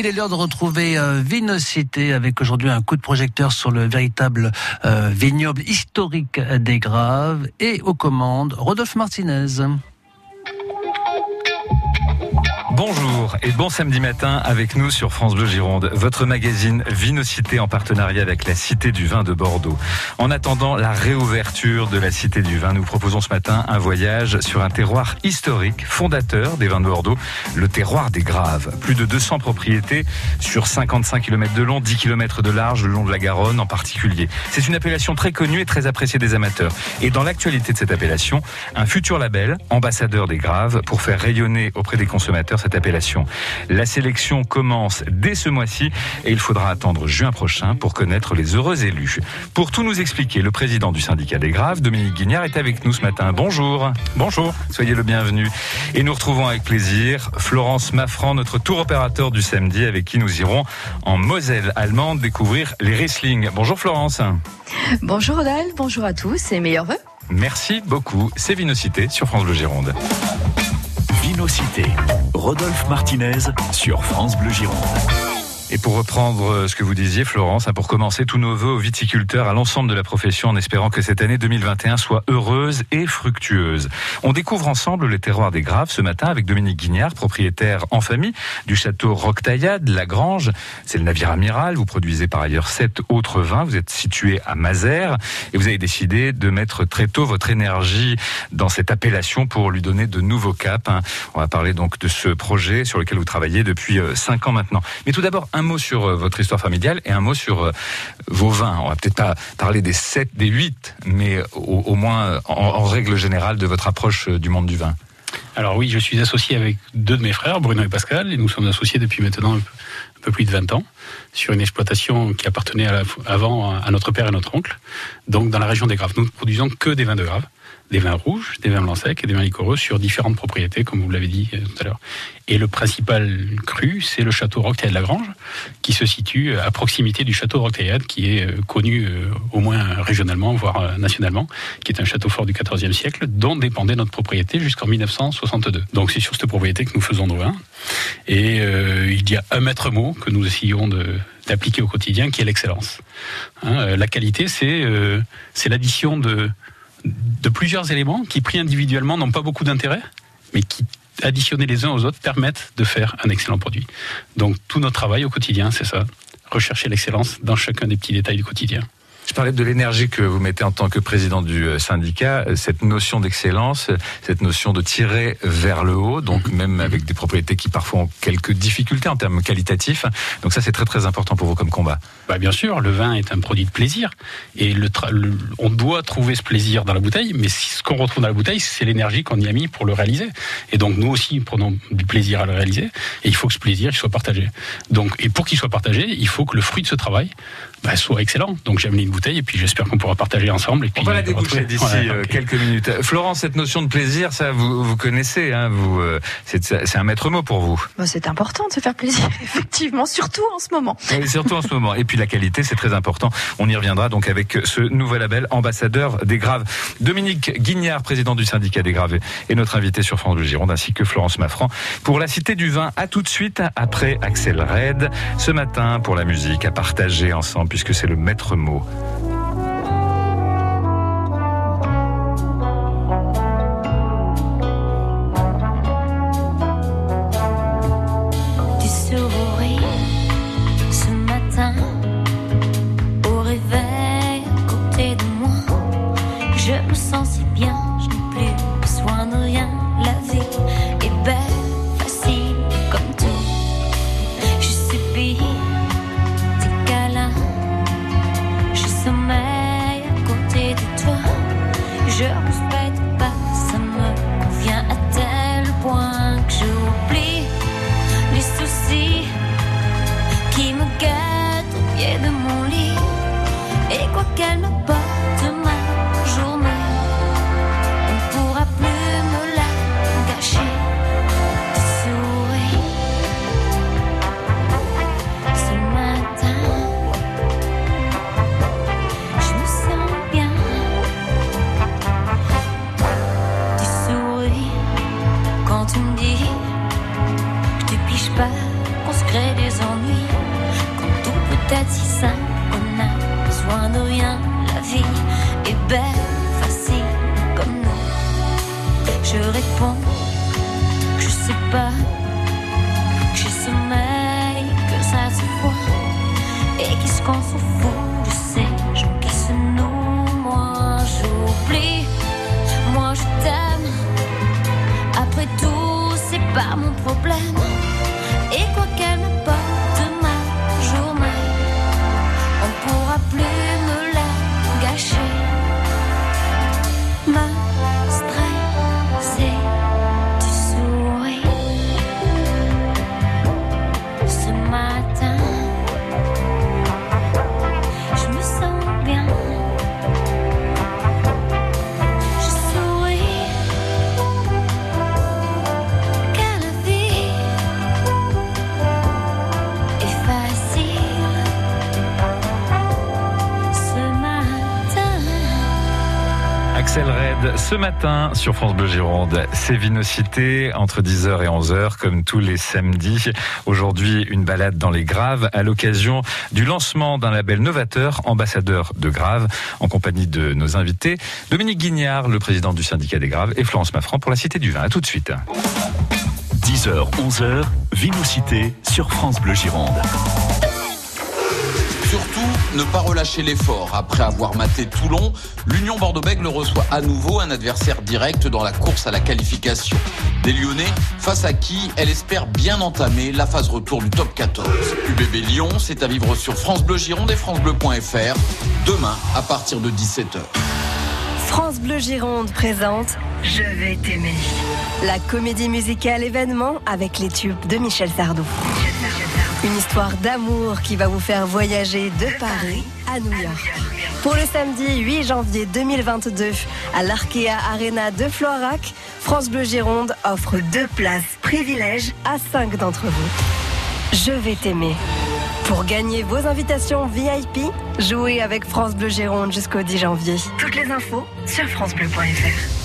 Il est l'heure de retrouver euh, Vinocité avec aujourd'hui un coup de projecteur sur le véritable euh, vignoble historique des Graves et aux commandes Rodolphe Martinez. Bonjour et bon samedi matin avec nous sur France Bleu Gironde, votre magazine Vinocité en partenariat avec la Cité du Vin de Bordeaux. En attendant la réouverture de la Cité du Vin, nous proposons ce matin un voyage sur un terroir historique, fondateur des vins de Bordeaux, le terroir des Graves. Plus de 200 propriétés sur 55 km de long, 10 km de large, le long de la Garonne en particulier. C'est une appellation très connue et très appréciée des amateurs. Et dans l'actualité de cette appellation, un futur label, ambassadeur des Graves, pour faire rayonner auprès des consommateurs appellation. La sélection commence dès ce mois-ci et il faudra attendre juin prochain pour connaître les heureux élus. Pour tout nous expliquer, le président du syndicat des Graves, Dominique Guignard, est avec nous ce matin. Bonjour. Bonjour. Soyez le bienvenu. Et nous retrouvons avec plaisir Florence Maffran, notre tour opérateur du samedi, avec qui nous irons en Moselle allemande découvrir les Riesling. Bonjour Florence. Bonjour Odal, bonjour à tous et meilleurs vœux. Merci beaucoup. C'est Vinocité sur France Bleu Gironde. Vinocité. Rodolphe Martinez sur France Bleu Gironde. Et pour reprendre euh, ce que vous disiez, Florence, hein, pour commencer, tous nos voeux aux viticulteurs, à l'ensemble de la profession, en espérant que cette année 2021 soit heureuse et fructueuse. On découvre ensemble les terroirs des Graves ce matin avec Dominique Guignard, propriétaire en famille du château Roquetaillade, La Grange. C'est le navire amiral. Vous produisez par ailleurs sept autres vins. Vous êtes situé à Mazères et vous avez décidé de mettre très tôt votre énergie dans cette appellation pour lui donner de nouveaux caps. Hein. On va parler donc de ce projet sur lequel vous travaillez depuis euh, cinq ans maintenant. Mais tout d'abord, un mot sur euh, votre histoire familiale et un mot sur euh, vos vins. On va peut-être pas parler des 7, des 8, mais au, moins euh, en, règle générale de votre approche du monde du vin. Alors oui, je suis associé avec deux de mes frères, Bruno et Pascal, et nous sommes associés depuis maintenant un peu, plus de 20 ans sur une exploitation qui appartenait avant à notre père et notre oncle, donc dans la région des Graves. Nous ne produisons que des vins de Graves des vins rouges, des vins blancs secs et des vins liquoreux sur différentes propriétés, comme vous l'avez dit euh, tout à l'heure. Et le principal cru, c'est le château Roquetaillade de la Grange, qui se situe à proximité du château Roquetaillade, qui est euh, connu euh, au moins régionalement, voire nationalement, qui est un château fort du XIVe siècle, dont dépendait notre propriété jusqu'en 1962. Donc c'est sur cette propriété que nous faisons nos vins. Et il y a un maître mot que nous essayons d'appliquer au quotidien, qui est l'excellence. Hein, la qualité, c'est l'addition de de plusieurs éléments qui, pris individuellement, n'ont pas beaucoup d'intérêt, mais qui, additionnés les uns aux autres, permettent de faire un excellent produit. Donc tout notre travail au quotidien, c'est ça, rechercher l'excellence dans chacun des petits détails du quotidien. Je parlais de l'énergie que vous mettez en tant que président du euh, syndicat, euh, cette notion d'excellence, euh, cette notion de tirer vers le haut, donc mhm. même avec des propriétés qui parfois ont quelques difficultés en termes qualitatifs. Donc ça, c'est très très important pour vous comme combat. Bah bien sûr, le vin est un produit de plaisir et le, on doit trouver ce plaisir dans la bouteille, mais ce qu'on retrouve dans la bouteille, c'est l'énergie qu'on y a mis pour le réaliser. Et donc nous aussi prenons du plaisir à le réaliser et il faut que ce plaisir il soit partagé. Donc et pour qu'il soit partagé, il faut que le fruit de ce travail bah, soit excellent. Donc j'ai amené une bouteille et puis j'espère qu'on pourra partager ensemble. Et puis on va la dégoucher d'ici euh, quelques minutes. Florence, cette notion de plaisir, ça vous, vous connaissez, hein, vous, euh, c'est un maître mot pour vous. Bah, c'est important de se faire plaisir, effectivement, surtout en ce moment. Oui, surtout en ce moment. Et puis la qualité, c'est très important. On y reviendra donc avec ce nouvel label ambassadeur des Graves. Dominique Guignard, président du syndicat des Graves, est notre invité sur France Bleu Gironde, ainsi que Florence Maffran pour la Cité du Vin. À tout de suite après Axel Red. Ce matin, pour la musique à partager ensemble puisque c'est le maître mot. Ce matin sur France Bleu Gironde, c'est Vinocité entre 10h et 11h comme tous les samedis. Aujourd'hui, une balade dans les Graves à l'occasion du lancement d'un label novateur, ambassadeur de Graves, en compagnie de nos invités, Dominique Guignard, le président du syndicat des Graves, et Florence Maffran pour la Cité du Vin. À tout de suite. 10h, 11h, Vinocité sur France Bleu Gironde. Ne pas relâcher l'effort. Après avoir maté Toulon, l'Union Bordeaux-Bègles reçoit à nouveau un adversaire direct dans la course à la qualification. Des Lyonnais, face à qui elle espère bien entamer la phase retour du top 14. UBB Lyon, c'est à vivre sur France Bleu Gironde et francebleu.fr, demain à partir de 17h. France Bleu Gironde présente Je vais t'aimer. La comédie musicale événement avec les tubes de Michel Sardou. Une histoire d'amour qui va vous faire voyager de Paris à New York. Pour le samedi 8 janvier 2022 à l'Arkea Arena de Floirac, France Bleu Gironde offre deux places privilèges à cinq d'entre vous. Je vais t'aimer. Pour gagner vos invitations VIP, jouez avec France Bleu Gironde jusqu'au 10 janvier. Toutes les infos sur francebleu.fr.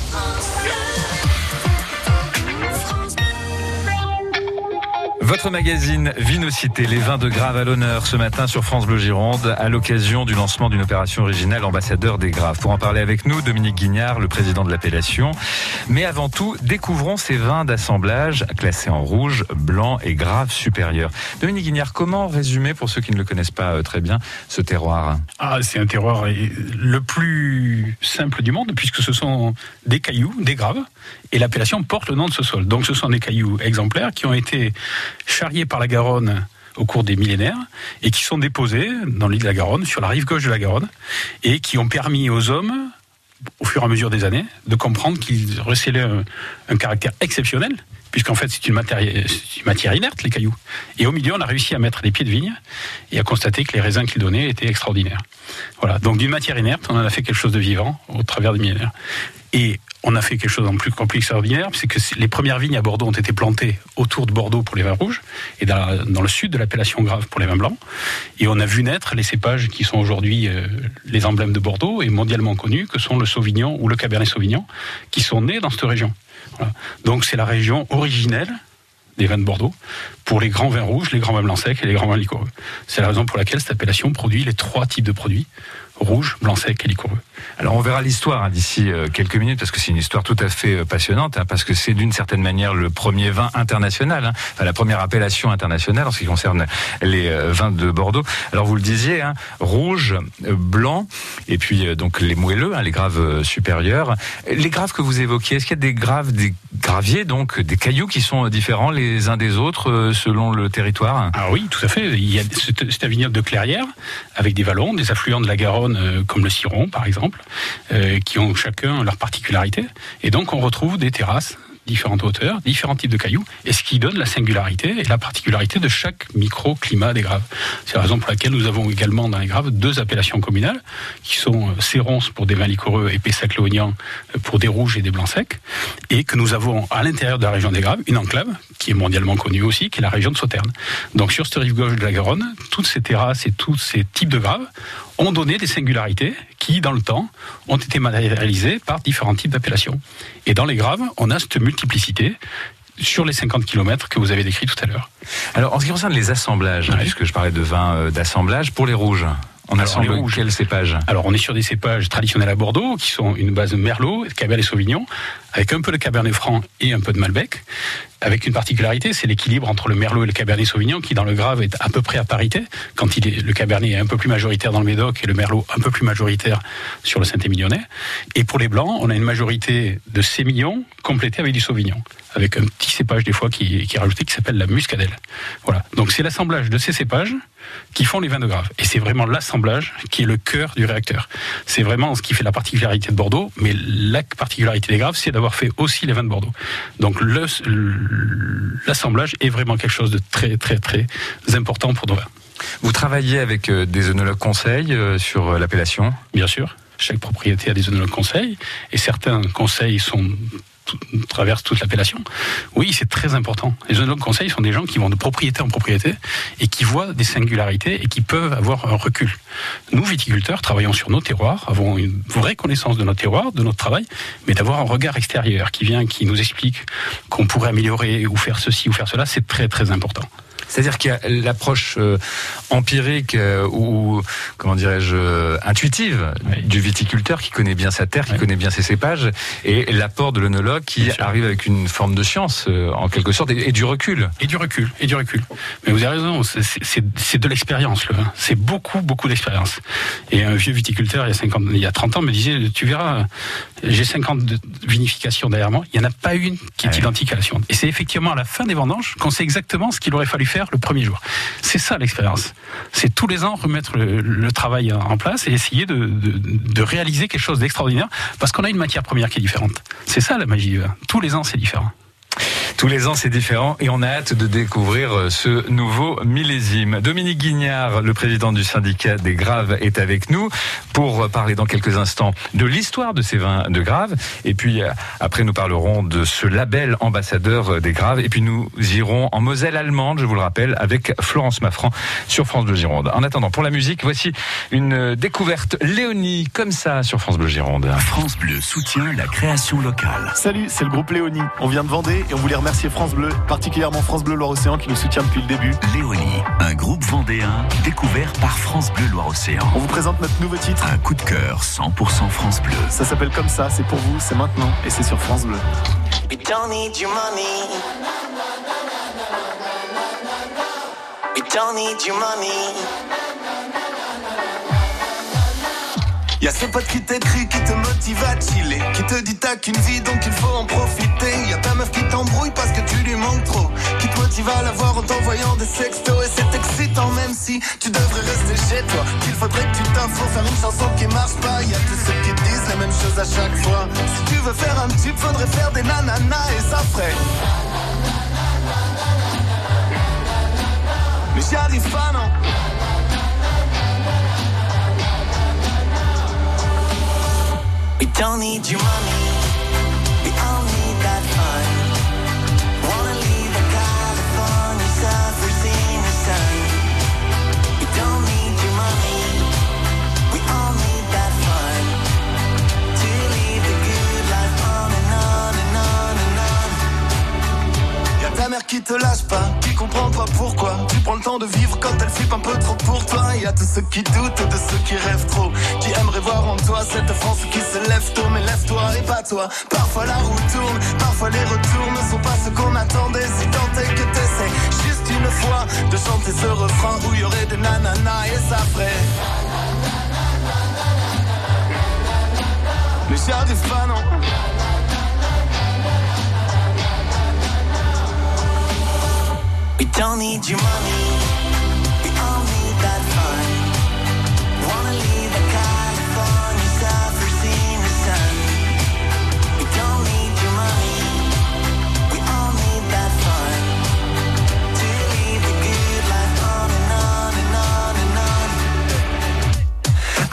Votre magazine Vinocité, les vins de Graves à l'honneur ce matin sur France Bleu Gironde à l'occasion du lancement d'une opération originale ambassadeur des Graves. Pour en parler avec nous, Dominique Guignard, le président de l'appellation. Mais avant tout, découvrons ces vins d'assemblage classés en rouge, blanc et grave supérieur. Dominique Guignard, comment résumer pour ceux qui ne le connaissent pas euh, très bien ce terroir? Ah, c'est un terroir euh, le plus simple du monde, puisque ce sont des cailloux, des graves, et l'appellation porte le nom de ce sol. Donc ce sont des cailloux exemplaires qui ont été charriés par la Garonne au cours des millénaires et qui sont déposés dans l'île de la Garonne, sur la rive gauche de la Garonne, et qui ont permis aux hommes, au fur et à mesure des années, de comprendre qu'ils recélaient un, caractère exceptionnel, puisqu'en fait c'est une, une matière inerte, les cailloux. Et au milieu, on a réussi à mettre des pieds de vigne et à constater que les raisins qu'ils donnaient étaient extraordinaires. Voilà, donc d'une matière inerte, on en a fait quelque chose de vivant au travers des millénaires. Et on a fait quelque chose en plus compliqué extraordinaire, c'est que les premières vignes à Bordeaux ont été plantées autour de Bordeaux pour les vins rouges et dans, le sud de l'appellation Grave pour les vins blancs. Et on a vu naître les cépages qui sont aujourd'hui euh, les emblèmes de Bordeaux et mondialement connus, que sont le Sauvignon ou le Cabernet Sauvignon, qui sont nés dans cette région. Donc c'est la région originelle des vins de Bordeaux pour les grands vins rouges, les grands vins blancs secs et les grands vins liquoreux. C'est la raison pour laquelle cette appellation produit les trois types de produits rouge, blanc sec et. Alors on verra l'histoire hein, d'ici euh, quelques minutes parce que c'est une histoire tout à fait euh, passionnante hein, parce que c'est d'une certaine manière le premier vin international, hein, enfin, la première appellation internationale en ce qui concerne les euh, vins de Bordeaux. Alors vous le disiez, rouge, blanc et puis donc les moelleux, les graves supérieurs. Les graves que vous évoquiez, est-ce qu'il y a des graves, des graviers donc des cailloux qui sont différents les uns des autres selon le territoire? Ah oui, tout à fait. Il y a c'est un vignoble de clairière avec des vallons, des affluents de la Garonne euh, comme le Ciron par exemple, euh, qui ont chacun leur particularité. Et donc on retrouve des terrasses différentes hauteurs, différents types de cailloux, et ce qui donne la singularité et la particularité de chaque microclimat des graves. C'est la raison pour laquelle nous avons également dans les graves deux appellations communales, qui sont euh, Séronce pour des vins liquoreux et euh, pour des rouges et des blancs secs, et que nous avons à l'intérieur de la région des graves une enclave qui est mondialement connue aussi, qui est la région de Sauternes. Donc sur cette rive gauche de la Garonne, toutes ces terrasses et tous ces types de graves ont donné des singularités qui, dans le temps, ont été matérialisées par différents types d'appellations. Et dans les graves, on a cette multiplicité sur les 50 km que vous avez décrits tout à l'heure. Alors, en ce qui concerne les assemblages, Ouais. puisque je parlais de vin euh, d'assemblage, pour les rouges, on Alors, assemble les rouges. quel cépage? Alors, on est sur des cépages traditionnels à Bordeaux, qui sont une base Merlot, Cabernet Sauvignon, avec un peu de Cabernet Franc et un peu de Malbec, avec une particularité, c'est l'équilibre entre le Merlot et le Cabernet Sauvignon, qui dans le Grave est à peu près à parité, quand le Cabernet est un peu plus majoritaire dans le Médoc et le Merlot un peu plus majoritaire sur le Saint-Émilionnais. Et pour les Blancs, on a une majorité de sémillon complétée avec du Sauvignon, avec un petit cépage des fois qui, qui est rajouté, qui s'appelle la muscadelle. Voilà. Donc c'est l'assemblage de ces cépages qui font les vins de Grave. Et c'est vraiment l'assemblage qui est le cœur du réacteur. C'est vraiment ce qui fait la particularité de Bordeaux, mais la particularité des Graves, c'est d'avoir fait aussi les vins de Bordeaux. Donc l'assemblage est vraiment quelque chose de très très très important pour nos vins. Vous travaillez avec euh, des œnologues conseils euh, sur euh, l'appellation? Bien sûr, chaque propriété a des œnologues conseils, et certains conseils sont traversent toute l'appellation. Oui, c'est très important. Les œnologues conseils sont des gens qui vont de propriété en propriété et qui voient des singularités et qui peuvent avoir un recul. Nous, viticulteurs, travaillons sur nos terroirs, avons une vraie connaissance de nos terroirs, de notre travail, mais d'avoir un regard extérieur qui vient, qui nous explique qu'on pourrait améliorer ou faire ceci ou faire cela, c'est très très important. C'est-à-dire qu'il y a l'approche euh, empirique euh, ou, comment dirais-je, euh, intuitive Oui. du viticulteur qui connaît bien sa terre, qui Oui. connaît bien ses cépages, et l'apport de l'œnologue qui Bien sûr. arrive avec une forme de science, en quelque sorte, et, et du recul. Et du recul, et du recul. Mais vous avez raison, c'est- de l'expérience, le vin. C'est beaucoup, beaucoup d'expérience. Et un vieux viticulteur, il y, a 50, il y a 30 ans, me disait, tu verras, j'ai 50 de vinifications derrière moi, il n'y en a pas une qui est Ouais. identique à la suivante. Et c'est effectivement à la fin des vendanges qu'on sait exactement ce qu'il aurait fallu faire le premier jour. C'est ça l'expérience. C'est tous les ans remettre le, travail en place et essayer de, de, réaliser quelque chose d'extraordinaire parce qu'on a une matière première qui est différente. C'est ça la magie. Tous les ans, c'est différent. Tous les ans, c'est différent et on a hâte de découvrir euh, ce nouveau millésime. Dominique Guignard, le président du syndicat des Graves, est avec nous pour parler dans quelques instants de l'histoire de ces vins de Graves. Et puis, euh, après, nous parlerons de ce label ambassadeur des Graves. Et puis, nous irons en Moselle allemande, je vous le rappelle, avec Florence Maffran sur France Bleu Gironde. En attendant, pour la musique, voici une euh, découverte Léonie, comme ça, sur France Bleu Gironde. France Bleu soutient la création locale. Salut, c'est le groupe Léonie. On vient de Vendée et on voulait remercier France Bleu, particulièrement France Bleu Loire-Océan qui nous soutient depuis le début. Léonie, un groupe vendéen découvert par France Bleu Loire-Océan. On vous présente notre nouveau titre. Un coup de cœur 100% France Bleu. Ça s'appelle comme ça, c'est pour vous, c'est maintenant et c'est sur France Bleu. We don't need your money. We don't need your money. Y'a ce pote qui t'écrit, qui te motive à chiller Qui te dit t'as qu'une vie donc il faut en profiter. Y'a ta meuf qui t'embrouille parce que tu lui manques trop Qui te motive à la voir en t'envoyant des sextos. Et c'est excitant même si tu devrais rester chez toi. Qu'il faudrait que tu t'offres pour faire une chanson qui marche pas. Y'a tous ceux qui disent les mêmes choses à chaque fois. Si tu veux faire un tube faudrait faire des nananas et ça ferait. Mais j'y arrive pas non We don't need your money. Mère qui te lâche pas, qui comprend pas pourquoi. Tu prends le temps de vivre quand elle flippe un peu trop pour toi. Y'a tous ceux qui doutent de ceux qui rêvent trop. Qui aimeraient voir en toi cette France qui se lève tôt. Mais lève-toi et pas toi Parfois la roue tourne, parfois les retours ne sont pas ce qu'on attendait. Si tant est que t'essaies juste une fois De chanter ce refrain où y aurait des nananas et ça ferait. Mais j'y arrive pas non don't need your money. We all need that fun. Wanna leave the California suffers in the sun. We don't need your money. We all need that fun. To live the good life on and on and on and on.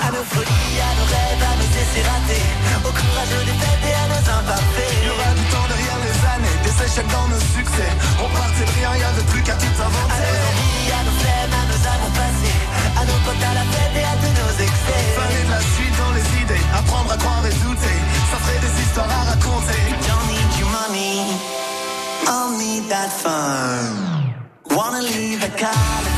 À nos folies, à nos rêves, à nos essais ratés. Au courage des fêtes et à nos imparfaits. Il y aura du temps derrière les années, des échecs dans nos succès part c'est rien, y'a de plus qu'à tout inventer À nos envies, à nos flemme, à nos amants passés À nos potes à la fête et à tous nos excès. Fallait de la suite dans les idées, apprendre à croire et douter Ça ferait des histoires à raconter. We don't need your money, I'll need that fun. Wanna leave a college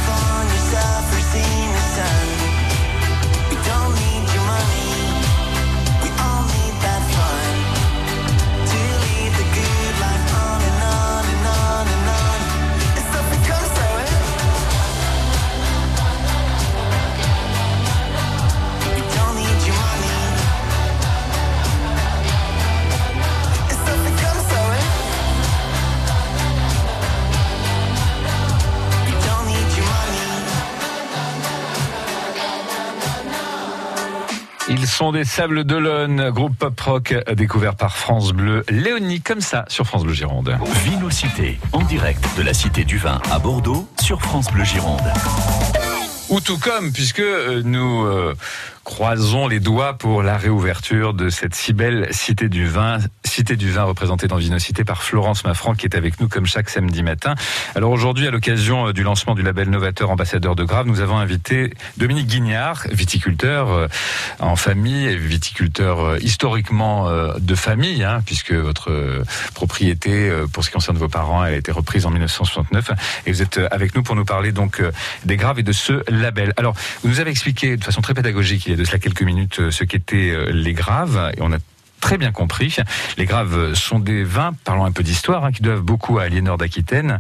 Ils sont des Sables d'Olonne, groupe pop-rock découvert par France Bleu. Léonie, comme ça, sur France Bleu Gironde. Vinocité, en direct de la Cité du Vin à Bordeaux sur France Bleu Gironde. Ou tout comme, puisque euh, nous euh, croisons les doigts pour la réouverture de cette si belle Cité du Vin. Cité du Vin représentée dans Vinocité par Florence Maffran, qui est avec nous comme chaque samedi matin. Alors aujourd'hui, à l'occasion euh, du lancement du label Novateur Ambassadeur de Grave, nous avons invité Dominique Guignard, viticulteur euh, en famille, et viticulteur euh, historiquement de famille, hein, puisque votre propriété, pour ce qui concerne vos parents, elle a été reprise en 1969. Et vous êtes avec nous pour nous parler donc des Graves et de ce label. Alors, vous nous avez expliqué de façon très pédagogique, de cela quelques minutes, euh, ce qu'étaient euh, les Graves, et très bien compris. Les Graves sont des vins, parlons un peu d'histoire, hein, qui doivent beaucoup à Aliénor d'Aquitaine.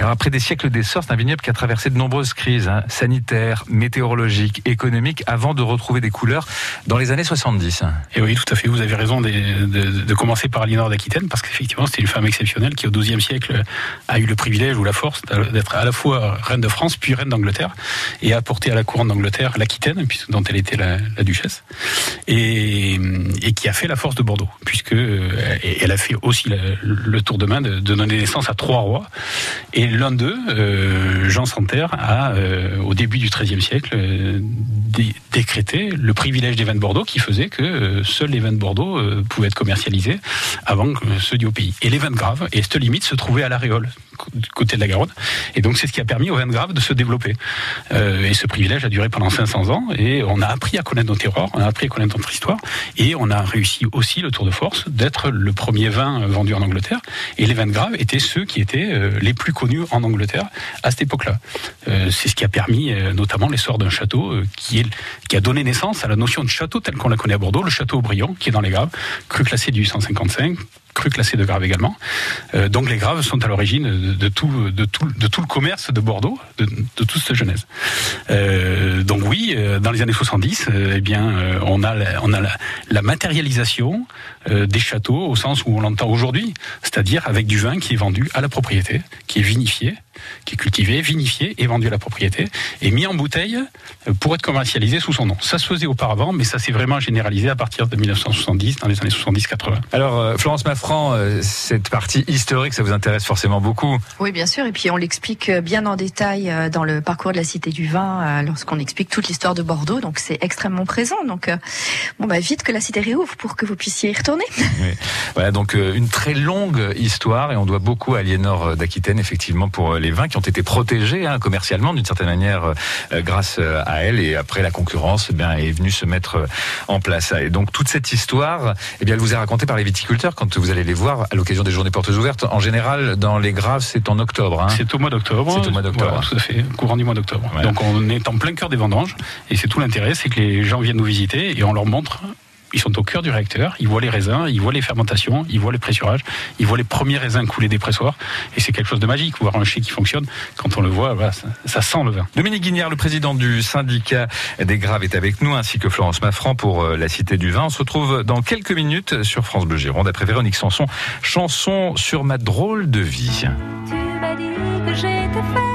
Après des siècles d'essor, c'est un vignoble qui a traversé de nombreuses crises hein, sanitaires, météorologiques, économiques, avant de retrouver des couleurs dans les années 70. Et oui, tout à fait. Vous avez raison de, de- commencer par Aliénor d'Aquitaine, parce qu'effectivement, c'était une femme exceptionnelle qui, au XIIe siècle, a eu le privilège ou la force d'être à la fois reine de France, puis reine d'Angleterre, et a apporté à la couronne d'Angleterre l'Aquitaine, dont elle était la, la duchesse, et, et qui a fait la force de Bordeaux, puisque euh, elle a fait aussi le tour de main de, donner naissance à trois rois. Et l'un d'eux, euh, Jean Santerre, a, euh, au début du XIIIe siècle, dé- décrété le privilège des vins de Bordeaux qui faisait que seuls les vins de Bordeaux pouvaient être commercialisés avant ceux du pays. Et les vins de Grave, et cette limite se trouvait à l'Aréole, côté de la Garonne. Et donc c'est ce qui a permis aux vins de Grave de se développer. Et ce privilège a duré pendant 500 ans, et on a appris à connaître nos terroirs, on a appris à connaître notre histoire, et on a réussi aussi le tour de force d'être le premier vin vendu en Angleterre. Et les vins de Grave étaient ceux qui étaient euh, les plus connus en Angleterre à cette époque-là. Euh, c'est ce qui a permis euh, notamment l'essor d'un château qui, a donné naissance à la notion de château tel qu'on la connaît à Bordeaux, le château Aubryon, qui est dans les Graves, cru classé du 155 cru classé de Graves également. Euh, donc les Graves sont à l'origine de, tout, de, tout, de tout le commerce de Bordeaux, de, toute cette genèse. Euh, donc oui, euh, dans les années 70, euh, eh bien, on a, la, on a la, matérialisation des châteaux au sens où on l'entend aujourd'hui, c'est-à-dire avec du vin qui est vendu à la propriété, qui est vinifié, qui est cultivé, vinifié et vendu à la propriété, et mis en bouteille euh, pour être commercialisé sous son nom. Ça se faisait auparavant, mais ça s'est vraiment généralisé à partir de 1970, dans les années 70-80. Alors, euh, Florence Maffran, euh, cette partie historique, ça vous intéresse forcément beaucoup. Oui, bien sûr. Et puis on l'explique bien en détail dans le parcours de la Cité du Vin, lorsqu'on explique toute l'histoire de Bordeaux. Donc c'est extrêmement présent. Donc bon, bah vite que la Cité réouvre pour que vous puissiez y retourner. Oui. Voilà, donc une très longue histoire et on doit beaucoup à Aliénor d'Aquitaine, effectivement, pour les vins qui ont été protégés hein, commercialement d'une certaine manière euh, euh, grâce euh, à elle et après la concurrence eh bien, est venue se mettre en place. Et donc toute cette histoire, eh bien, elle vous est racontée par les viticulteurs quand vous allez les voir à l'occasion des journées portes ouvertes. En général, dans les Graves, c'est en octobre. hein. C'est au mois d'octobre. C'est au mois d'octobre. Voilà, tout à fait, courant du mois d'octobre. Donc on est en plein cœur des vendanges et c'est tout l'intérêt, c'est que les gens viennent nous visiter et on leur montre. Ils sont au cœur du réacteur, ils voient les raisins, ils voient les fermentations, ils voient les pressurages, ils voient les premiers raisins couler des pressoirs. Et c'est quelque chose de magique, voir un chai qui fonctionne. Quand on le voit, voilà, ça, ça sent le vin. Dominique Guignard, le président du syndicat des Graves, est avec nous, ainsi que Florence Maffran pour euh, la Cité du Vin. On se retrouve dans quelques minutes sur France Bleu Gironde, après Véronique Sanson, chanson sur ma drôle de vie. Tu m'as dit que j'étais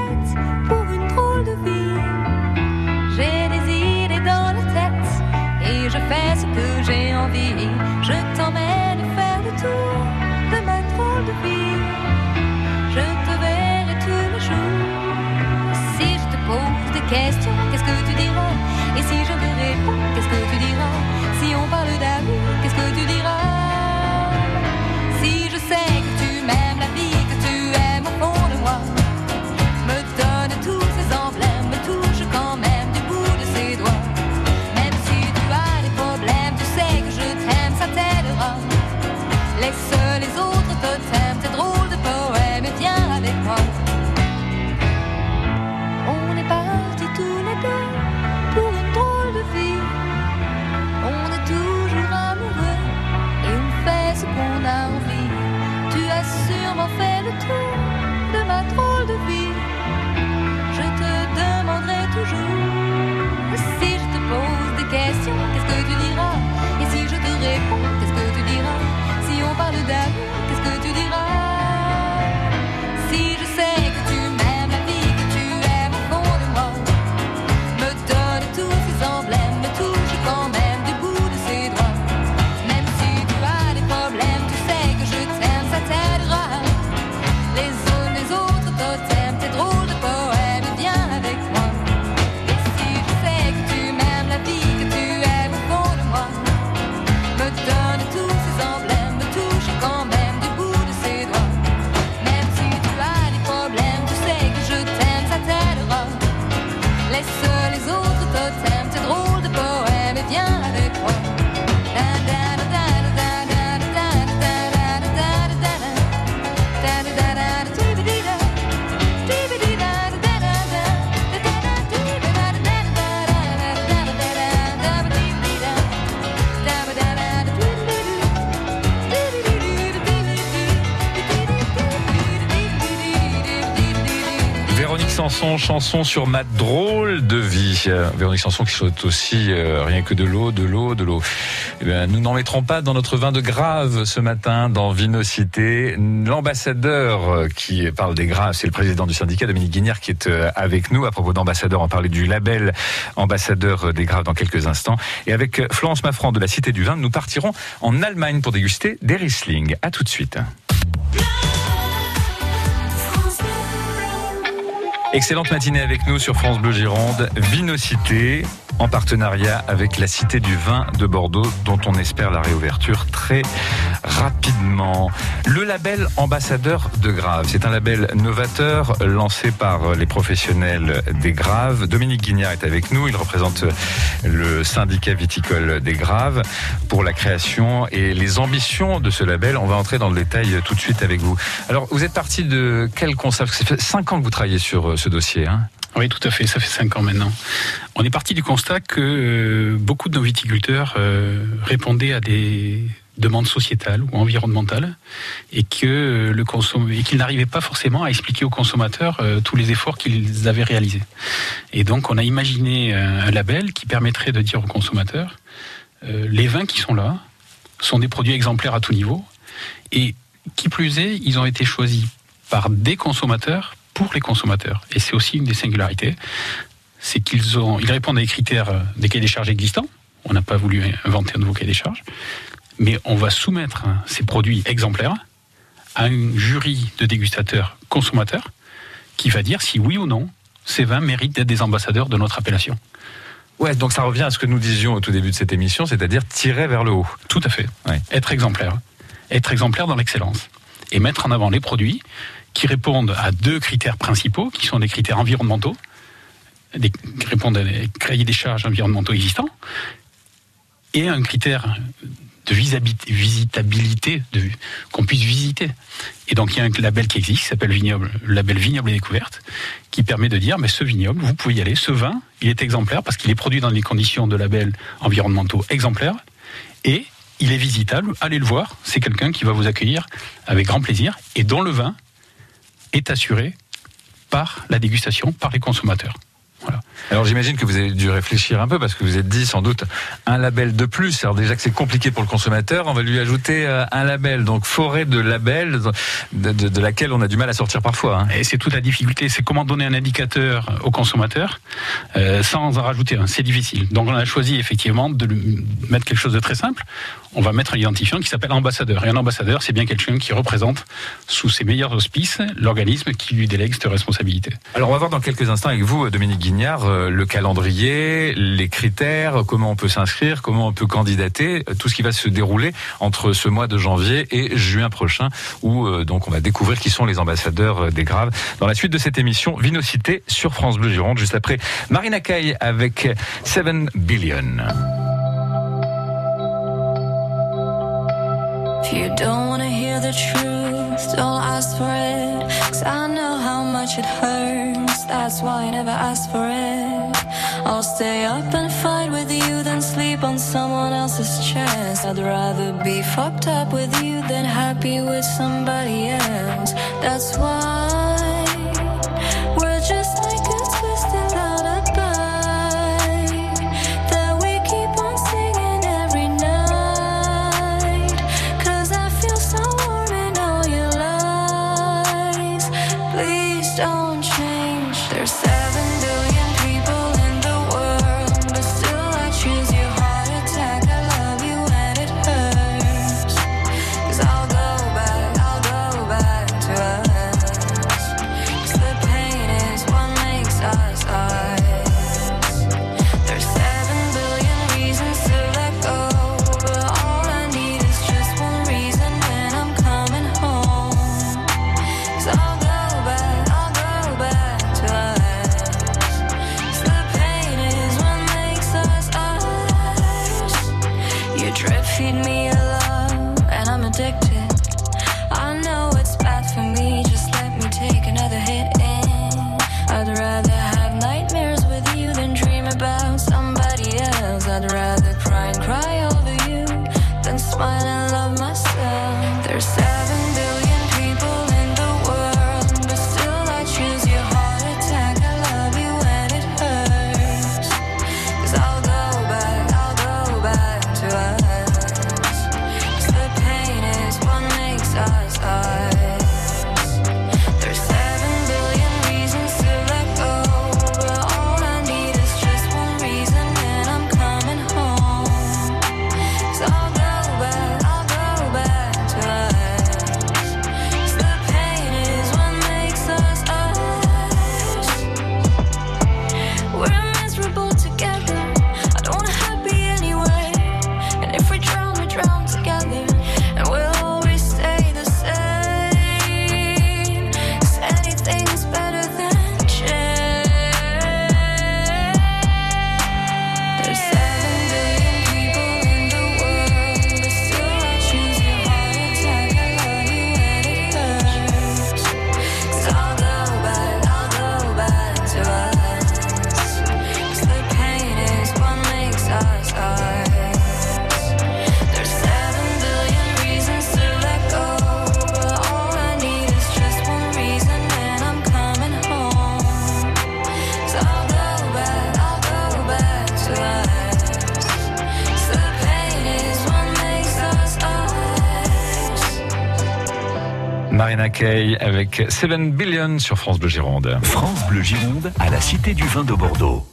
fait le tour de ma tronche. Chanson sur ma drôle de vie. Euh, Véronique Sanson qui souhaite aussi euh, rien que de l'eau, de l'eau, de l'eau. Eh nous n'en mettrons pas dans notre vin de grave ce matin dans Vinocité. L'ambassadeur euh, qui parle des graves, c'est le président du syndicat, Dominique Guignard, qui est avec nous. À propos d'ambassadeur, on parlait du label ambassadeur des graves dans quelques instants. Et avec Florence Maffran de la Cité du Vin, nous partirons en Allemagne pour déguster des Riesling. À tout de suite. Excellente matinée avec nous sur France Bleu Gironde. Vinocité en partenariat avec la Cité du Vin de Bordeaux, dont on espère la réouverture très rapidement. Le label ambassadeur de Graves, c'est un label novateur lancé par les professionnels des Graves. Dominique Guignard est avec nous, il représente le syndicat viticole des Graves pour la création et les ambitions de ce label. On va entrer dans le détail tout de suite avec vous. Alors, vous êtes parti de quel concept Ça fait cinq ans que vous travaillez sur ce dossier. Hein Oui, tout à fait. Ça fait cinq ans maintenant. On est parti du constat que euh, beaucoup de nos viticulteurs euh, répondaient à des demandes sociétales ou environnementales et que euh, le consom- qu'ils n'arrivaient pas forcément à expliquer aux consommateurs tous les efforts qu'ils avaient réalisés. Et donc, on a imaginé un, label qui permettrait de dire aux consommateurs les vins qui sont là sont des produits exemplaires à tout niveau et qui plus est, ils ont été choisis par des consommateurs pour les consommateurs. Et c'est aussi une des singularités, c'est qu'ils ont, ils répondent à des critères euh, des cahiers des charges existants. On n'a pas voulu inventer un nouveau cahier des charges, mais on va soumettre hein, ces produits exemplaires à un jury de dégustateurs consommateurs qui va dire si oui ou non ces vins méritent d'être des ambassadeurs de notre appellation. Ouais, donc ça revient à ce que nous disions au tout début de cette émission, c'est-à-dire tirer vers le haut. Tout à fait. Ouais. Être exemplaire. Être exemplaire dans l'excellence. Et mettre en avant les produits qui répondent à deux critères principaux, qui sont des critères environnementaux, des, qui répondent à des cahiers des charges environnementaux existants, et un critère de visitabilité, qu'on puisse visiter. Et donc il y a un label qui existe, qui s'appelle Vignoble, le label Vignoble et Découverte, qui permet de dire, mais ce vignoble, vous pouvez y aller, ce vin, il est exemplaire parce qu'il est produit dans les conditions de label environnementaux exemplaires, et il est visitable, allez le voir, c'est quelqu'un qui va vous accueillir avec grand plaisir, et dont le vin est assuré par la dégustation, par les consommateurs. Alors j'imagine que vous avez dû réfléchir un peu parce que vous êtes dit sans doute un label de plus. Alors déjà que c'est compliqué pour le consommateur, on va lui ajouter euh, un label. Donc forêt de labels de, de- de laquelle on a du mal à sortir parfois. hein. Et c'est toute la difficulté, c'est comment donner un indicateur au consommateur euh, sans en rajouter un. C'est difficile. Donc on a choisi effectivement de lui mettre quelque chose de très simple. On va mettre un identifiant qui s'appelle ambassadeur. Et un ambassadeur, c'est bien quelqu'un qui représente sous ses meilleurs auspices l'organisme qui lui délègue cette responsabilité. Alors on va voir dans quelques instants avec vous, Dominique Guignard, euh, le calendrier, les critères, comment on peut s'inscrire, comment on peut candidater, euh, tout ce qui va se dérouler entre ce mois de janvier et juin prochain, où euh, donc on va découvrir qui sont les ambassadeurs des Graves. Dans la suite de cette émission, Vinocité sur France Bleu Gironde, juste après Marina Kaye avec 7 Billion. You don't wanna hear the truth, don't ask for it. Cause I know how much it hurts. That's why I never ask for it. I'll stay up and fight with you than sleep on someone else's chest. I'd rather be fucked up with you than happy with somebody else. That's why Avec 7 Billion sur France Bleu Gironde. France Bleu Gironde à la Cité du Vin de Bordeaux.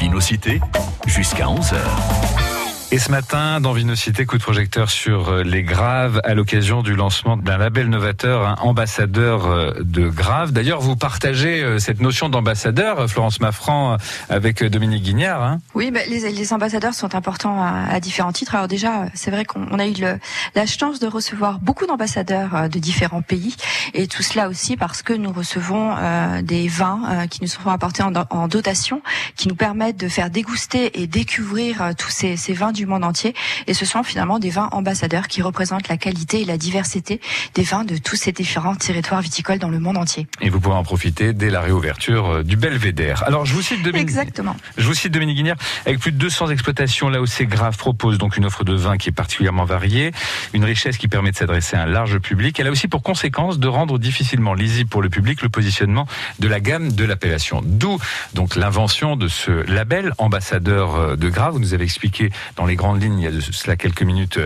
Vinocité jusqu'à 11h. Et ce matin, dans Vinocité, coup de projecteur sur euh, les graves à l'occasion du lancement d'un label novateur, un ambassadeur euh, de graves. D'ailleurs, vous partagez euh, cette notion d'ambassadeur, Florence Maffran, avec Dominique Guignard. Hein Oui, bah, les, les ambassadeurs sont importants à, différents titres. Alors déjà, c'est vrai qu'on on a eu le- la chance de recevoir beaucoup d'ambassadeurs de différents pays, et tout cela aussi parce que nous recevons euh, des vins euh, qui nous sont apportés en, en dotation, qui nous permettent de faire déguster et découvrir tous ces, ces vins du monde entier. Et ce sont finalement des vins ambassadeurs qui représentent la qualité et la diversité des vins de tous ces différents territoires viticoles dans le monde entier. Et vous pourrez en profiter dès la réouverture euh, du Belvédère. Alors, je vous cite Dominique. Exactement. Je vous cite Dominique Guignard. Avec plus de 200 exploitations, là où c'est grave, propose donc une offre de vin qui est particulièrement variée, une richesse qui permet de s'adresser à un large public. Elle a aussi pour conséquence de rendre difficilement lisible pour le public le positionnement de la gamme de l'appellation. D'où donc l'invention de ce label ambassadeur euh, de Grave. Vous nous avez expliqué dans les grandes lignes il y a de cela quelques minutes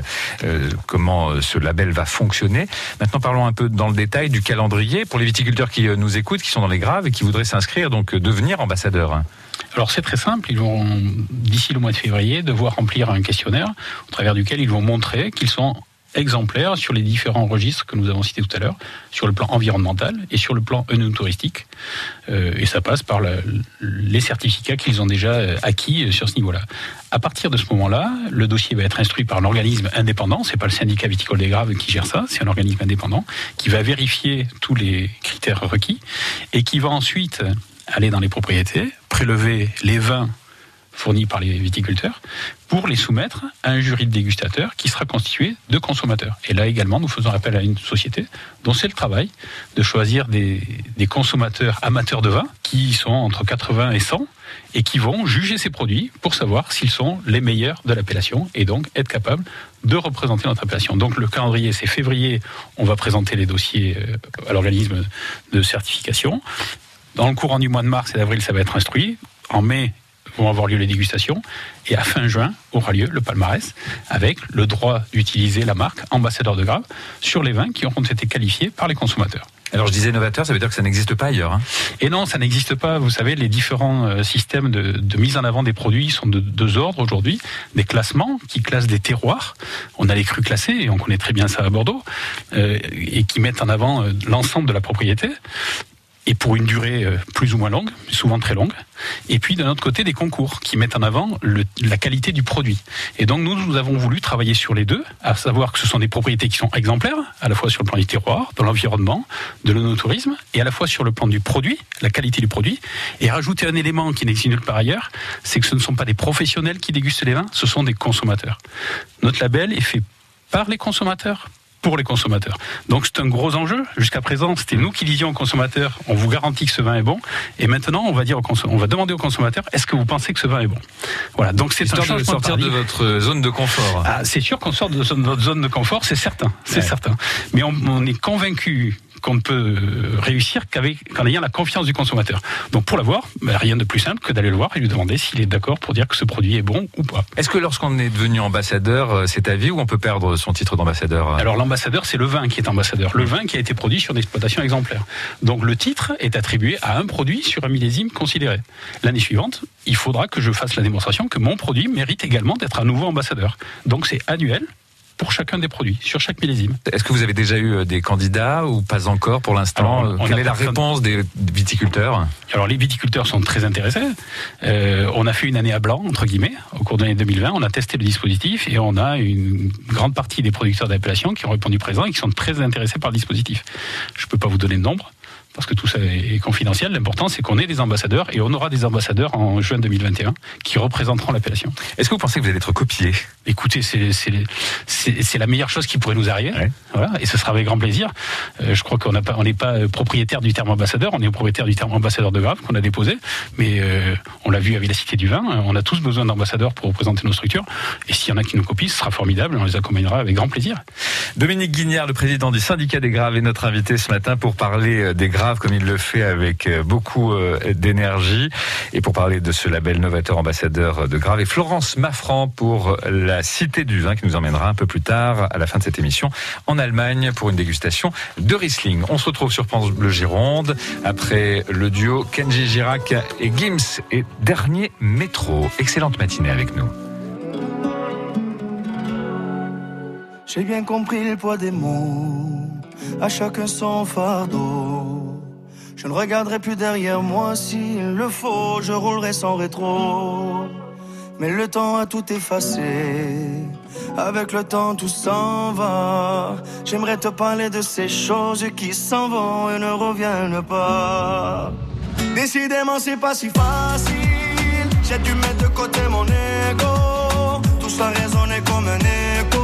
euh, comment euh, ce label va fonctionner. Maintenant, parlons un peu dans le détail du calendrier pour les viticulteurs qui euh, nous écoutent, qui sont dans les Graves et qui voudraient s'inscrire, donc devenir ambassadeurs. Alors c'est très simple, ils vont, d'ici le mois de février, devoir remplir un questionnaire au travers duquel ils vont montrer qu'ils sont exemplaires sur les différents registres que nous avons cités tout à l'heure, sur le plan environnemental et sur le plan touristique. Euh, et ça passe par les certificats qu'ils ont déjà euh, acquis euh, sur ce niveau-là. À partir de ce moment-là, le dossier va être instruit par un organisme indépendant. C'est pas le syndicat viticole des Graves qui gère ça, c'est un organisme indépendant qui va vérifier tous les critères requis et qui va ensuite aller dans les propriétés, prélever les vins fournis par les viticulteurs pour les soumettre à un jury de dégustateurs qui sera constitué de consommateurs. Et là également, nous faisons appel à une société dont c'est le travail de choisir des, consommateurs amateurs de vin qui sont entre 80 et 100 et qui vont juger ces produits pour savoir s'ils sont les meilleurs de l'appellation et donc être capables de représenter notre appellation. Donc le calendrier, c'est février, on va présenter les dossiers euh, à l'organisme de certification. Dans le courant du mois de mars et d'avril, ça va être instruit. En mai, vont avoir lieu les dégustations. Et à fin juin aura lieu le palmarès avec le droit d'utiliser la marque ambassadeur de Grave sur les vins qui auront été qualifiés par les consommateurs. Alors je disais novateur, ça veut dire que ça n'existe pas ailleurs. hein. Et non, ça n'existe pas. Vous savez, les différents euh, systèmes de, de mise en avant des produits sont de deux ordres aujourd'hui. Des classements qui classent des terroirs. On a les crus classés, et on connaît très bien ça à Bordeaux, euh, et qui mettent en avant euh, l'ensemble de la propriété. Et pour une durée euh, plus ou moins longue, souvent très longue. Et puis d'un autre côté, des concours qui mettent en avant le- la qualité du produit. Et donc nous, nous avons voulu travailler sur les deux, à savoir que ce sont des propriétés qui sont exemplaires, à la fois sur le plan du terroir, de l'environnement, de l'onotourisme, et à la fois sur le plan du produit, la qualité du produit, et rajouter un élément qui n'existe nulle part ailleurs, c'est que ce ne sont pas des professionnels qui dégustent les vins, ce sont des consommateurs. Notre label est fait par les consommateurs, pour les consommateurs. Donc c'est un gros enjeu. Jusqu'à présent, c'était nous qui disions aux consommateurs, on vous garantit que ce vin est bon, et maintenant on va dire aux on va demander aux consommateurs, est-ce que vous pensez que ce vin est bon? Voilà. Donc c'est un de changement sortir de paradigme. votre zone de confort. Ah, c'est sûr qu'on sort de notre zone de confort, c'est certain, c'est certain. Mais on, on est convaincu qu'on ne peut euh, réussir qu'en ayant la confiance du consommateur. Donc pour l'avoir, ben, rien de plus simple que d'aller le voir et lui demander s'il est d'accord pour dire que ce produit est bon ou pas. Est-ce que lorsqu'on est devenu ambassadeur, euh, c'est à vie ou on peut perdre son titre d'ambassadeur Alors l'ambassadeur, c'est le vin qui est ambassadeur. Le vin qui a été produit sur une exploitation exemplaire. Donc le titre est attribué à un produit sur un millésime considéré. L'année suivante, il faudra que je fasse la démonstration que mon produit mérite également d'être à nouveau ambassadeur. Donc c'est annuel pour chacun des produits, sur chaque millésime. Est-ce que vous avez déjà eu euh, des candidats ou pas encore pour l'instant on Quelle est la réponse des viticulteurs? Alors les viticulteurs sont très intéressés. Euh, on a fait une année à blanc, entre guillemets, au cours de l'année 2020. On a testé le dispositif et on a une grande partie des producteurs d'appellation qui ont répondu présent et qui sont très intéressés par le dispositif. Je ne peux pas vous donner de nombre parce que tout ça est confidentiel. L'important, c'est qu'on ait des ambassadeurs et on aura des ambassadeurs en juin 2021 qui représenteront l'appellation. Est-ce que vous pensez que vous allez être copié? Écoutez, c'est- la meilleure chose qui pourrait nous arriver. Voilà, et ce sera avec grand plaisir. Euh, je crois qu'on pas- n'est pas euh, propriétaire du terme ambassadeur, on est propriétaire du terme ambassadeur de Grave qu'on a déposé. Mais euh, on l'a vu avec la Cité du Vin, euh, on a tous besoin d'ambassadeurs pour représenter nos structures. Et s'il y en a qui nous copient, ce sera formidable, on les accompagnera avec grand plaisir. Dominique Guignard, le président du syndicat des Graves, est notre invité ce matin pour parler euh, des Graves comme il le fait avec euh, beaucoup euh, d'énergie et pour parler de ce label novateur ambassadeur de Graves. Et Florence Maffran pour la Cité du Vin qui nous emmènera un peu plus tard, à la fin de cette émission, en Allemagne pour une dégustation de Riesling. On se retrouve sur France Bleu Gironde après le duo Kenji Girac et Gims et dernier métro. Excellente matinée avec nous. J'ai bien compris le poids des mots, à chacun son fardeau. Je ne regarderai plus derrière moi s'il le faut, je roulerai sans rétro. Mais le temps a tout effacé, avec le temps tout s'en va. J'aimerais te parler de ces choses qui s'en vont et ne reviennent pas. Décidément, c'est pas si facile. J'ai dû mettre de côté mon ego. Tout ça résonnait comme un écho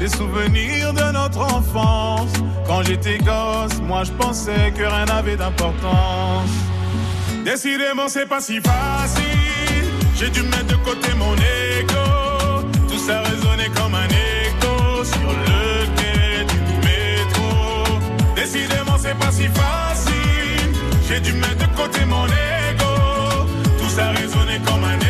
Les souvenirs de notre enfance. Quand j'étais gosse, moi je pensais que rien n'avait d'importance. Décidément c'est pas si facile. J'ai dû mettre de côté mon ego Tout ça résonnait comme un écho sur le quai du métro. Décidément c'est pas si facile. J'ai dû mettre de côté mon ego Tout ça résonnait comme un écho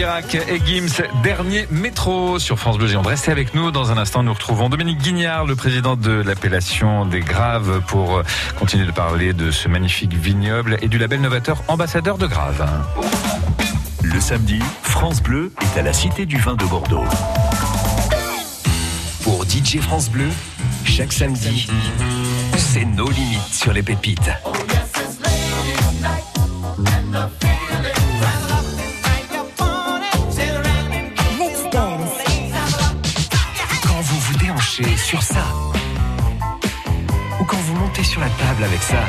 Girac et Gims, dernier métro sur France Bleu Gironde. Restez avec nous. Dans un instant, nous retrouvons Dominique Guignard, le président de l'appellation des Graves, pour euh, continuer de parler de ce magnifique vignoble et du label novateur ambassadeur de Graves. Le samedi, France Bleu est à la Cité du Vin de Bordeaux. Pour DJ France Bleu, chaque samedi, c'est nos limites sur les pépites. Ça, ou quand vous montez sur la table avec ça,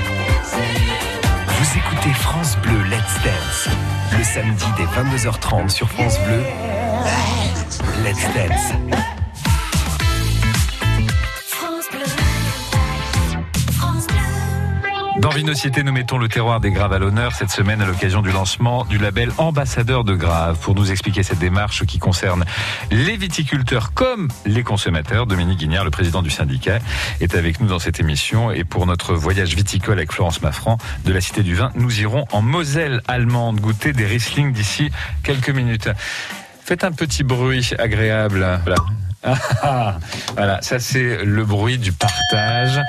vous écoutez France Bleu Let's Dance. Le samedi dès 22h30 sur France Bleu. Let's Dance. Dans Vinocité, nous mettons le terroir des Graves à l'honneur cette semaine à l'occasion du lancement du label Ambassadeur de Graves. Pour nous expliquer cette démarche qui concerne les viticulteurs comme les consommateurs, Dominique Guignard, le président du syndicat, est avec nous dans cette émission. Et pour notre voyage viticole avec Florence Maffran de la Cité du Vin, nous irons en Moselle allemande goûter des Riesling d'ici quelques minutes. Faites un petit bruit agréable. Voilà. Ah, ah. voilà, ça c'est le bruit du partage.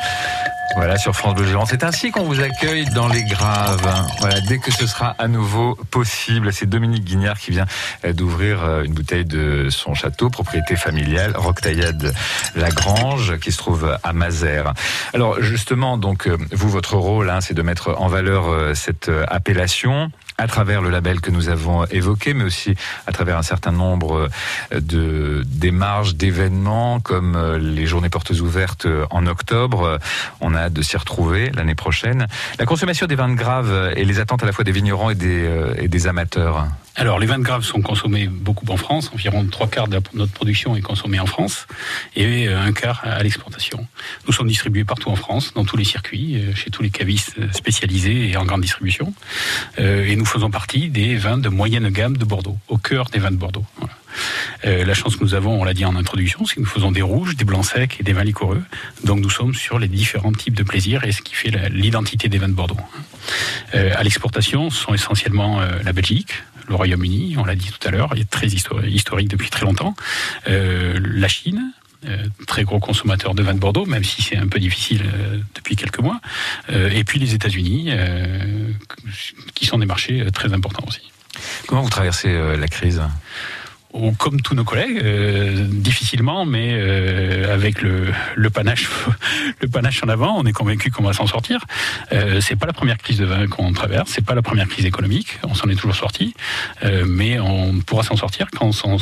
Voilà, sur France Bleu Gironde. C'est ainsi qu'on vous accueille dans les graves. Voilà, dès que ce sera à nouveau possible. C'est Dominique Guignard qui vient euh, d'ouvrir euh, une bouteille de son château, propriété familiale, Roquetaillade Lagrange, qui se trouve à Mazères. Alors, justement, donc, euh, vous, votre rôle, hein, c'est de mettre en valeur cette appellation à travers le label que nous avons évoqué, mais aussi à travers un certain nombre euh, de démarches, d'événements, comme euh, les journées portes ouvertes euh, en octobre. On a hâte de s'y retrouver l'année prochaine. La consommation des vins de grave et les attentes à la fois des vignerons et des, et des amateurs. Alors, les vins de grave sont consommés beaucoup en France. Environ trois quarts de notre production est consommée en France et euh, un quart à l'exportation. Nous sommes distribués partout en France, dans tous les circuits, euh, chez tous les cavistes euh, spécialisés et en grande distribution. Et nous faisons partie des vins de moyenne gamme de Bordeaux, au cœur des vins de Bordeaux. La chance que nous avons, on l'a dit en introduction, c'est que nous faisons des rouges, des blancs secs et des vins liquoreux. Donc nous sommes sur les différents types de plaisirs et ce qui fait l'identité des vins de Bordeaux. À l'exportation, ce sont essentiellement la Belgique, le Royaume-Uni, on l'a dit tout à l'heure, est très histori- historique depuis très longtemps, euh, la Chine, euh, très gros consommateur de vin de Bordeaux, même si c'est un peu difficile euh, depuis quelques mois, et puis les États-Unis, qui sont des marchés très importants aussi. Comment vous traversez la crise? Ou comme tous nos collègues, euh, difficilement, mais euh, avec le, le panache, le panache en avant, on est convaincu qu'on va s'en sortir. Euh, c'est pas la première crise de vin qu'on traverse, c'est pas la première crise économique, on s'en est toujours sorti, euh, mais on pourra s'en sortir qu'en s'en-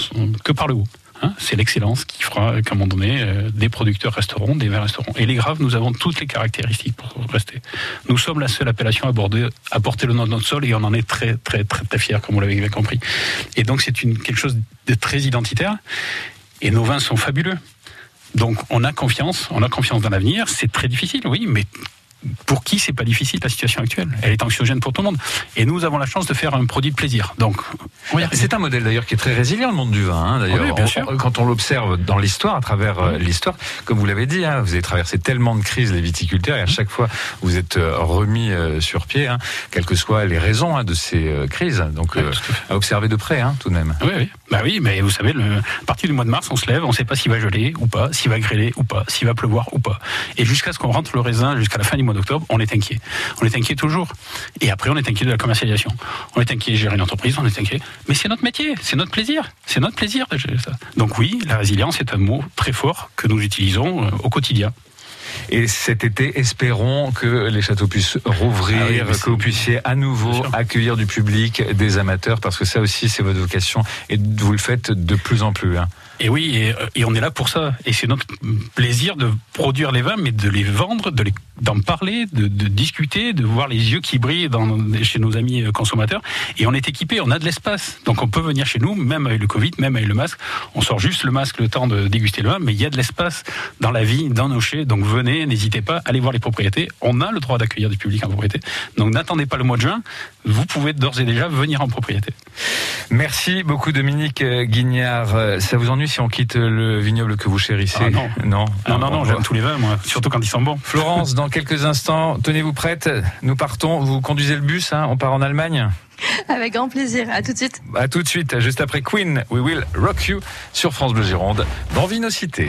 que par le haut. Hein. c'est l'excellence qui fera qu'à un moment donné, euh, des producteurs resteront, des vins resteront. Et les graves, nous avons toutes les caractéristiques pour rester. Nous sommes la seule appellation à, à porter le nom de notre sol et on en est très, très, très, très fiers, comme vous l'avez bien compris. Et donc, c'est quelque chose de très identitaire. Et nos vins sont fabuleux. Donc, on a confiance, on a confiance dans l'avenir. C'est très difficile, oui, mais pour qui c'est pas difficile la situation actuelle Elle est anxiogène pour tout le monde. Et nous avons la chance de faire un produit de plaisir. Donc. C'est un modèle d'ailleurs qui est très résilient, le monde du vin. hein, d'ailleurs, Oui, bien sûr. on- quand on l'observe dans l'histoire, à travers euh, l'histoire, comme vous l'avez dit, hein, vous avez traversé tellement de crises, les viticulteurs, et à chaque fois vous êtes euh, remis euh, sur pied, hein, quelles que soient les raisons de ces euh, crises. Donc, euh, à observer de près, tout de même. Oui, oui. Bah oui, mais vous savez, le, à partir du mois de mars, on se lève, on ne sait pas s'il va geler ou pas, s'il va grêler ou pas, s'il va pleuvoir ou pas. Et jusqu'à ce qu'on rentre le raisin, jusqu'à la fin du mois d'octobre, on est inquiet. On est inquiet toujours. Et après, on est inquiet de la commercialisation. On est inquiet de gérer une entreprise, on est inquiet. Mais c'est notre métier, c'est notre plaisir. C'est notre plaisir de gérer ça. Donc oui, la résilience est un mot très fort que nous utilisons euh, au quotidien. Et cet été, espérons que les châteaux puissent rouvrir, Ah oui, que vous puissiez à nouveau accueillir du public, des amateurs, parce que ça aussi, c'est votre vocation, et vous le faites de plus en plus. hein. Et oui, et, on est là pour ça. Et c'est notre plaisir de produire les vins, mais de les vendre, de d'en parler, de, discuter, de voir les yeux qui brillent chez nos amis euh, consommateurs. Et on est équipé, on a de l'espace. Donc on peut venir chez nous, même avec le Covid, même avec le masque. On sort juste le masque le temps de déguster le vin, mais il y a de l'espace dans la vie, dans nos chais. Donc venez, n'hésitez pas, allez voir les propriétés. On a le droit d'accueillir du public en propriété. Donc n'attendez pas le mois de juin. Vous pouvez d'ores et déjà venir en propriété. Merci beaucoup Dominique Guignard. Ça vous ennuie si on quitte le vignoble que vous chérissez Ah non. non, Non, non, non, On j'aime tous les vins, moi. Surtout quand ils sont bons. Florence, dans quelques instants, tenez-vous prête. Nous partons. Vous conduisez le bus. hein, on part en Allemagne. Avec grand plaisir. À tout de suite. À tout de suite, juste après Queen, We Will Rock You sur France Bleu Gironde dans Vinocité.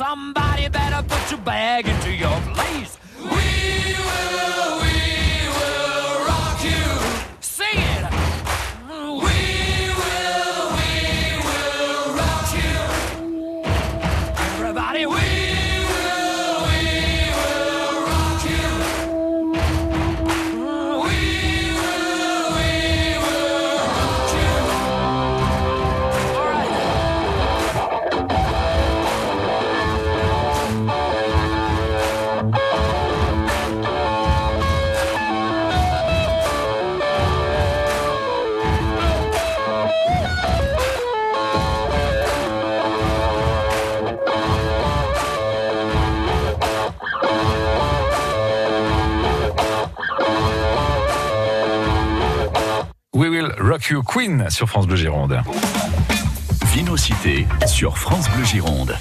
Somebody better put your bag into your place. Queen sur France Bleu Gironde. Vinocité sur France Bleu Gironde.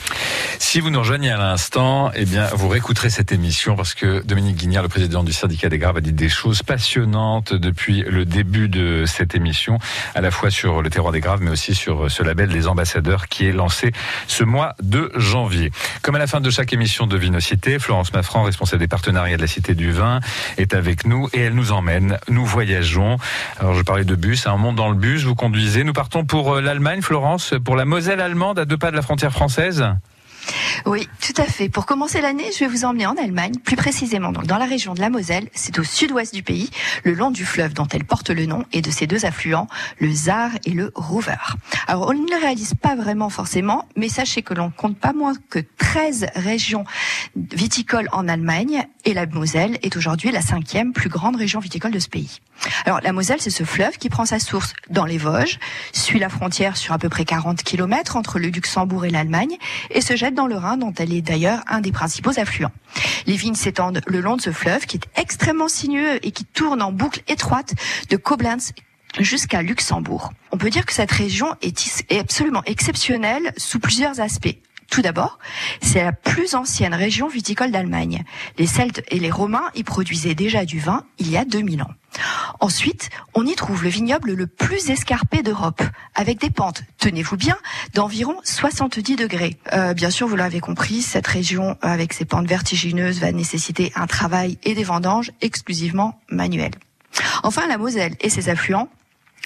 Si vous nous rejoignez à l'instant, eh bien, vous réécouterez cette émission parce que Dominique Guignard, le président du syndicat des Graves, a dit des choses passionnantes depuis le début de cette émission, à la fois sur le terroir des Graves, mais aussi sur ce label des ambassadeurs qui est lancé ce mois de janvier. Comme à la fin de chaque émission de Vinocité, Florence Maffran, responsable des partenariats de la Cité du Vin, est avec nous et elle nous emmène. Nous voyageons. Alors, je parlais de bus, hein, on dans le bus, vous conduisez. Nous partons pour euh, l'Allemagne, Florence, pour la Moselle allemande, à deux pas de la frontière française. Oui, tout à fait. Pour commencer l'année, je vais vous emmener en Allemagne, plus précisément donc dans la région de la Moselle. C'est au sud-ouest du pays, le long du fleuve dont elle porte le nom et de ses deux affluents, le Zar et le Ruwer. Alors, on ne le réalise pas vraiment forcément, mais sachez que l'on compte pas moins que 13 régions viticoles en Allemagne et la Moselle est aujourd'hui la cinquième plus grande région viticole de ce pays. Alors, la Moselle, c'est ce fleuve qui prend sa source dans les Vosges, suit la frontière sur à peu près 40 km entre le Luxembourg et l'Allemagne et se jette dans le Rhin, dont elle est d'ailleurs un des principaux affluents. Les vignes s'étendent le long de ce fleuve qui est extrêmement sinueux et qui tourne en boucle étroite de Koblenz jusqu'à Luxembourg. On peut dire que cette région est absolument exceptionnelle sous plusieurs aspects. Tout d'abord, c'est la plus ancienne région viticole d'Allemagne. Les Celtes et les Romains y produisaient déjà du vin il y a 2000 ans. Ensuite, on y trouve le vignoble le plus escarpé d'Europe, avec des pentes, tenez-vous bien, d'environ 70 degrés. Euh, bien sûr, vous l'avez compris, cette région, avec ses pentes vertigineuses, va nécessiter un travail et des vendanges exclusivement manuels. Enfin, la Moselle et ses affluents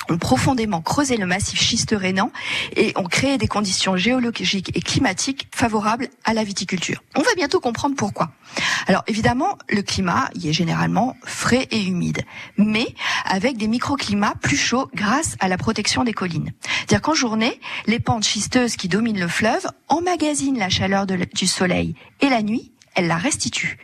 ont profondément creusé le massif schiste rhénan et ont créé des conditions géologiques et climatiques favorables à la viticulture. On va bientôt comprendre pourquoi. Alors évidemment, le climat y est généralement frais et humide, mais avec des microclimats plus chauds grâce à la protection des collines. C'est-à-dire qu'en journée, les pentes schisteuses qui dominent le fleuve emmagasinent la chaleur du soleil et la nuit, elle la restitue.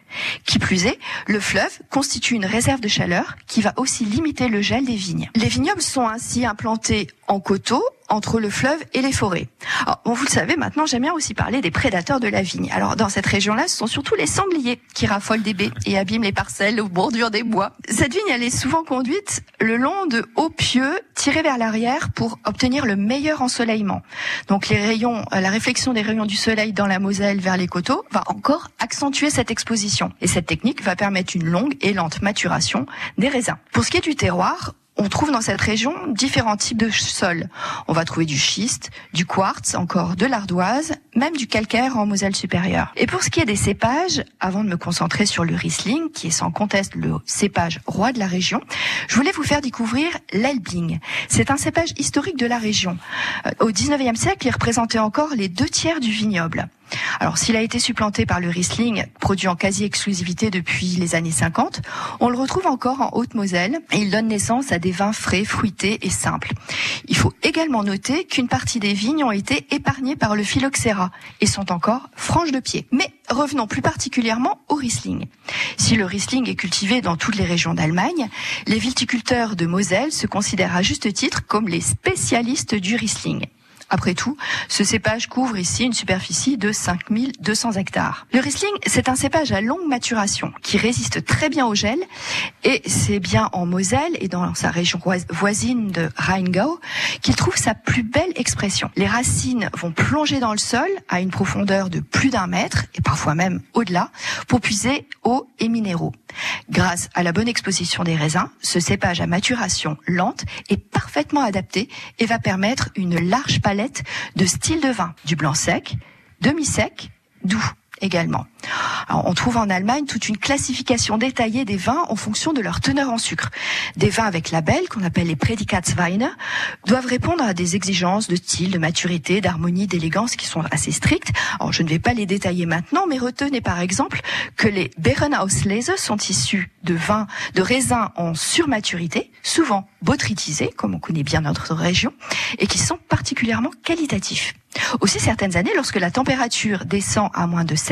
Qui plus est, le fleuve constitue une réserve de chaleur qui va aussi limiter le gel des vignes. Les vignobles sont ainsi implantés en coteaux entre le fleuve et les forêts. Alors, bon, vous le savez, maintenant j'aime bien aussi parler des prédateurs de la vigne. Alors dans cette région-là, ce sont surtout les sangliers qui raffolent des baies et abîment les parcelles aux bordures des bois. Cette vigne, elle est souvent conduite le long de hauts pieux tirés vers l'arrière pour obtenir le meilleur ensoleillement. Donc les rayons, euh, la réflexion des rayons du soleil dans la Moselle vers les coteaux va encore accentuer cette exposition. Et cette technique va permettre une longue et lente maturation des raisins. Pour ce qui est du terroir, on trouve dans cette région différents types de sols. On va trouver du schiste, du quartz, encore de l'ardoise, même du calcaire en Moselle supérieure. Et pour ce qui est des cépages, avant de me concentrer sur le Riesling, qui est sans conteste le cépage roi de la région, je voulais vous faire découvrir l'Elbling. C'est un cépage historique de la région. Euh, Au 19e siècle, il représentait encore les deux tiers du vignoble. Alors, s'il a été supplanté par le Riesling, produit en quasi-exclusivité depuis les années 50, on le retrouve encore en Haute-Moselle il donne naissance à des vins frais, fruités et simples. Il faut également noter qu'une partie des vignes ont été épargnées par le phylloxéra et sont encore franches de pied. Mais revenons plus particulièrement au Riesling. Si le Riesling est cultivé dans toutes les régions d'Allemagne, les viticulteurs de Moselle se considèrent à juste titre comme les spécialistes du Riesling. Après tout, ce cépage couvre ici une superficie de 5200 hectares. Le Riesling, c'est un cépage à longue maturation qui résiste très bien au gel et c'est bien en Moselle et dans sa région vois- voisine de Rheingau qu'il trouve sa plus belle expression. Les racines vont plonger dans le sol à une profondeur de plus d'un mètre et parfois même au-delà pour puiser eau et minéraux. Grâce à la bonne exposition des raisins, ce cépage à maturation lente est parfaitement adapté et va permettre une large palette de styles de vin, du blanc sec, demi-sec, doux également. Alors, on trouve en Allemagne toute une classification détaillée des vins en fonction de leur teneur en sucre. Des vins avec label, qu'on appelle les Prädikatsweine, doivent répondre à des exigences de style, de maturité, d'harmonie, d'élégance qui sont assez strictes. Alors, je ne vais pas les détailler maintenant, mais retenez par exemple que les Beerenauslese sont issus de vins, de raisins en surmaturité, souvent botrytisés, comme on connaît bien notre région, et qui sont particulièrement qualitatifs. Aussi, certaines années, lorsque la température descend à moins de 7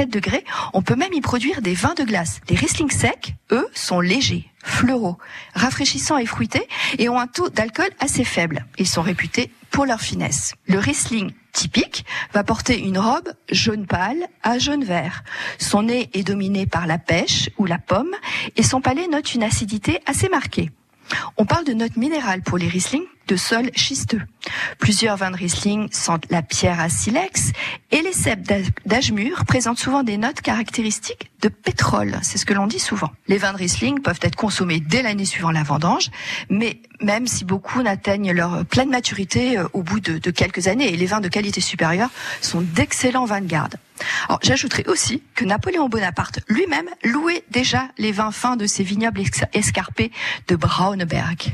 on peut même y produire des vins de glace. Les Riesling secs, eux, sont légers, fleuraux, rafraîchissants et fruités et ont un taux d'alcool assez faible. Ils sont réputés pour leur finesse. Le Riesling typique va porter une robe jaune pâle à jaune vert. Son nez est dominé par la pêche ou la pomme et son palais note une acidité assez marquée. On parle de notes minérales pour les Riesling de sol schisteux. Plusieurs vins de Riesling sentent la pierre à silex et les cèpes d'A- d'Ashmur présentent souvent des notes caractéristiques de pétrole. C'est ce que l'on dit souvent. Les vins de Riesling peuvent être consommés dès l'année suivant la vendange, mais même si beaucoup n'atteignent leur pleine maturité euh, au bout de, quelques années, et les vins de qualité supérieure sont d'excellents vins de garde. Alors, j'ajouterai aussi que Napoléon Bonaparte lui-même louait déjà les vins fins de ses vignobles escarpés de Braunberg.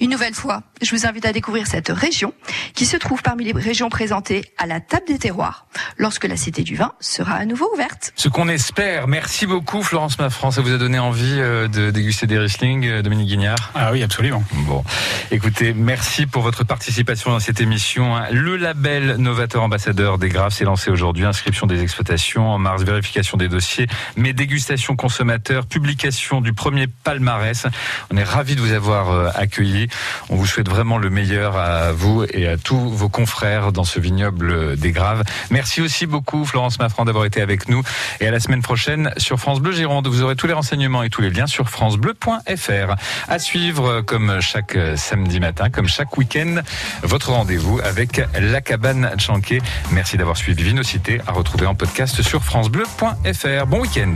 Une nouvelle fois, je vous invite à découvrir cette région qui se trouve parmi les régions présentées à la table des terroirs lorsque la Cité du Vin sera à nouveau ouverte. Ce qu'on espère. Merci beaucoup, Florence Maffran. Ça vous a donné envie euh, de déguster des Riesling, euh, Dominique Guignard? Ah oui, absolument. Bon, écoutez, merci pour votre participation dans cette émission. Le label Novateur Ambassadeur des Graves s'est lancé aujourd'hui. Inscription des exploitations en mars, vérification des dossiers, mais dégustation consommateur, publication du premier palmarès. On est ravis de vous avoir euh, accueilli. On vous souhaite vraiment le meilleur à vous et à tous vos confrères dans ce vignoble des Graves. Merci aussi beaucoup, Florence Maffran, d'avoir été avec nous. Et à la semaine prochaine sur France Bleu Gironde. Vous aurez tous les renseignements et tous les liens sur francebleu.fr. À suivre, comme chaque euh, samedi matin, comme chaque week-end, votre rendez-vous avec la cabane Chanquet. Merci d'avoir suivi Vinocité à retrouver en podcast sur francebleu.fr. Bon week-end.